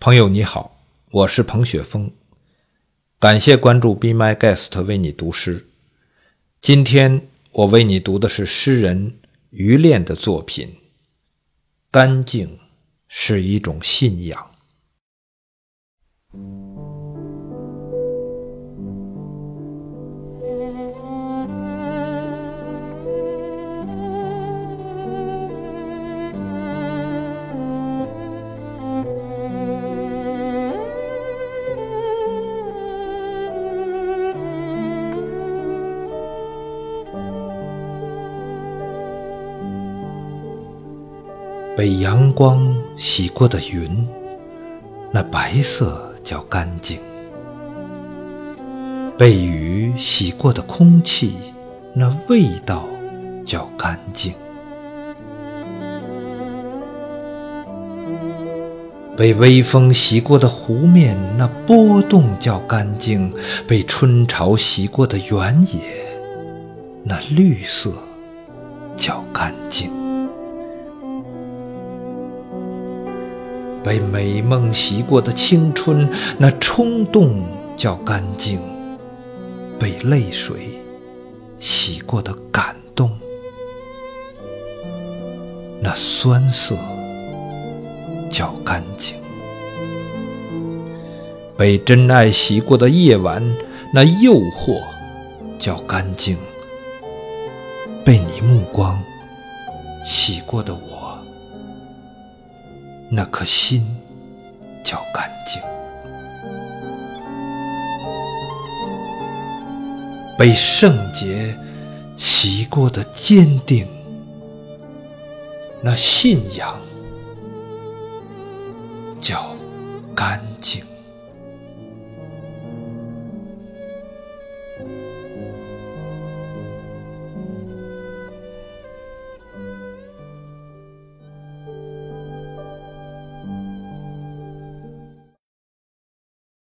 朋友你好，我是彭雪峰，感谢关注 Be My Guest 为你读诗。今天我为你读的是诗人于炼的作品《干净是一种信仰》。被阳光洗过的云，那白色叫干净；被雨洗过的空气，那味道叫干净；被微风洗过的湖面，那波动叫干净；被春潮洗过的原野，那绿色叫干净。被美梦洗过的青春，那冲动叫干净；被泪水洗过的感动，那酸涩叫干净；被真爱洗过的夜晚，那诱惑叫干净；被你目光洗过的我。那颗心叫干净，被圣洁洗过的坚定，那信仰叫干净。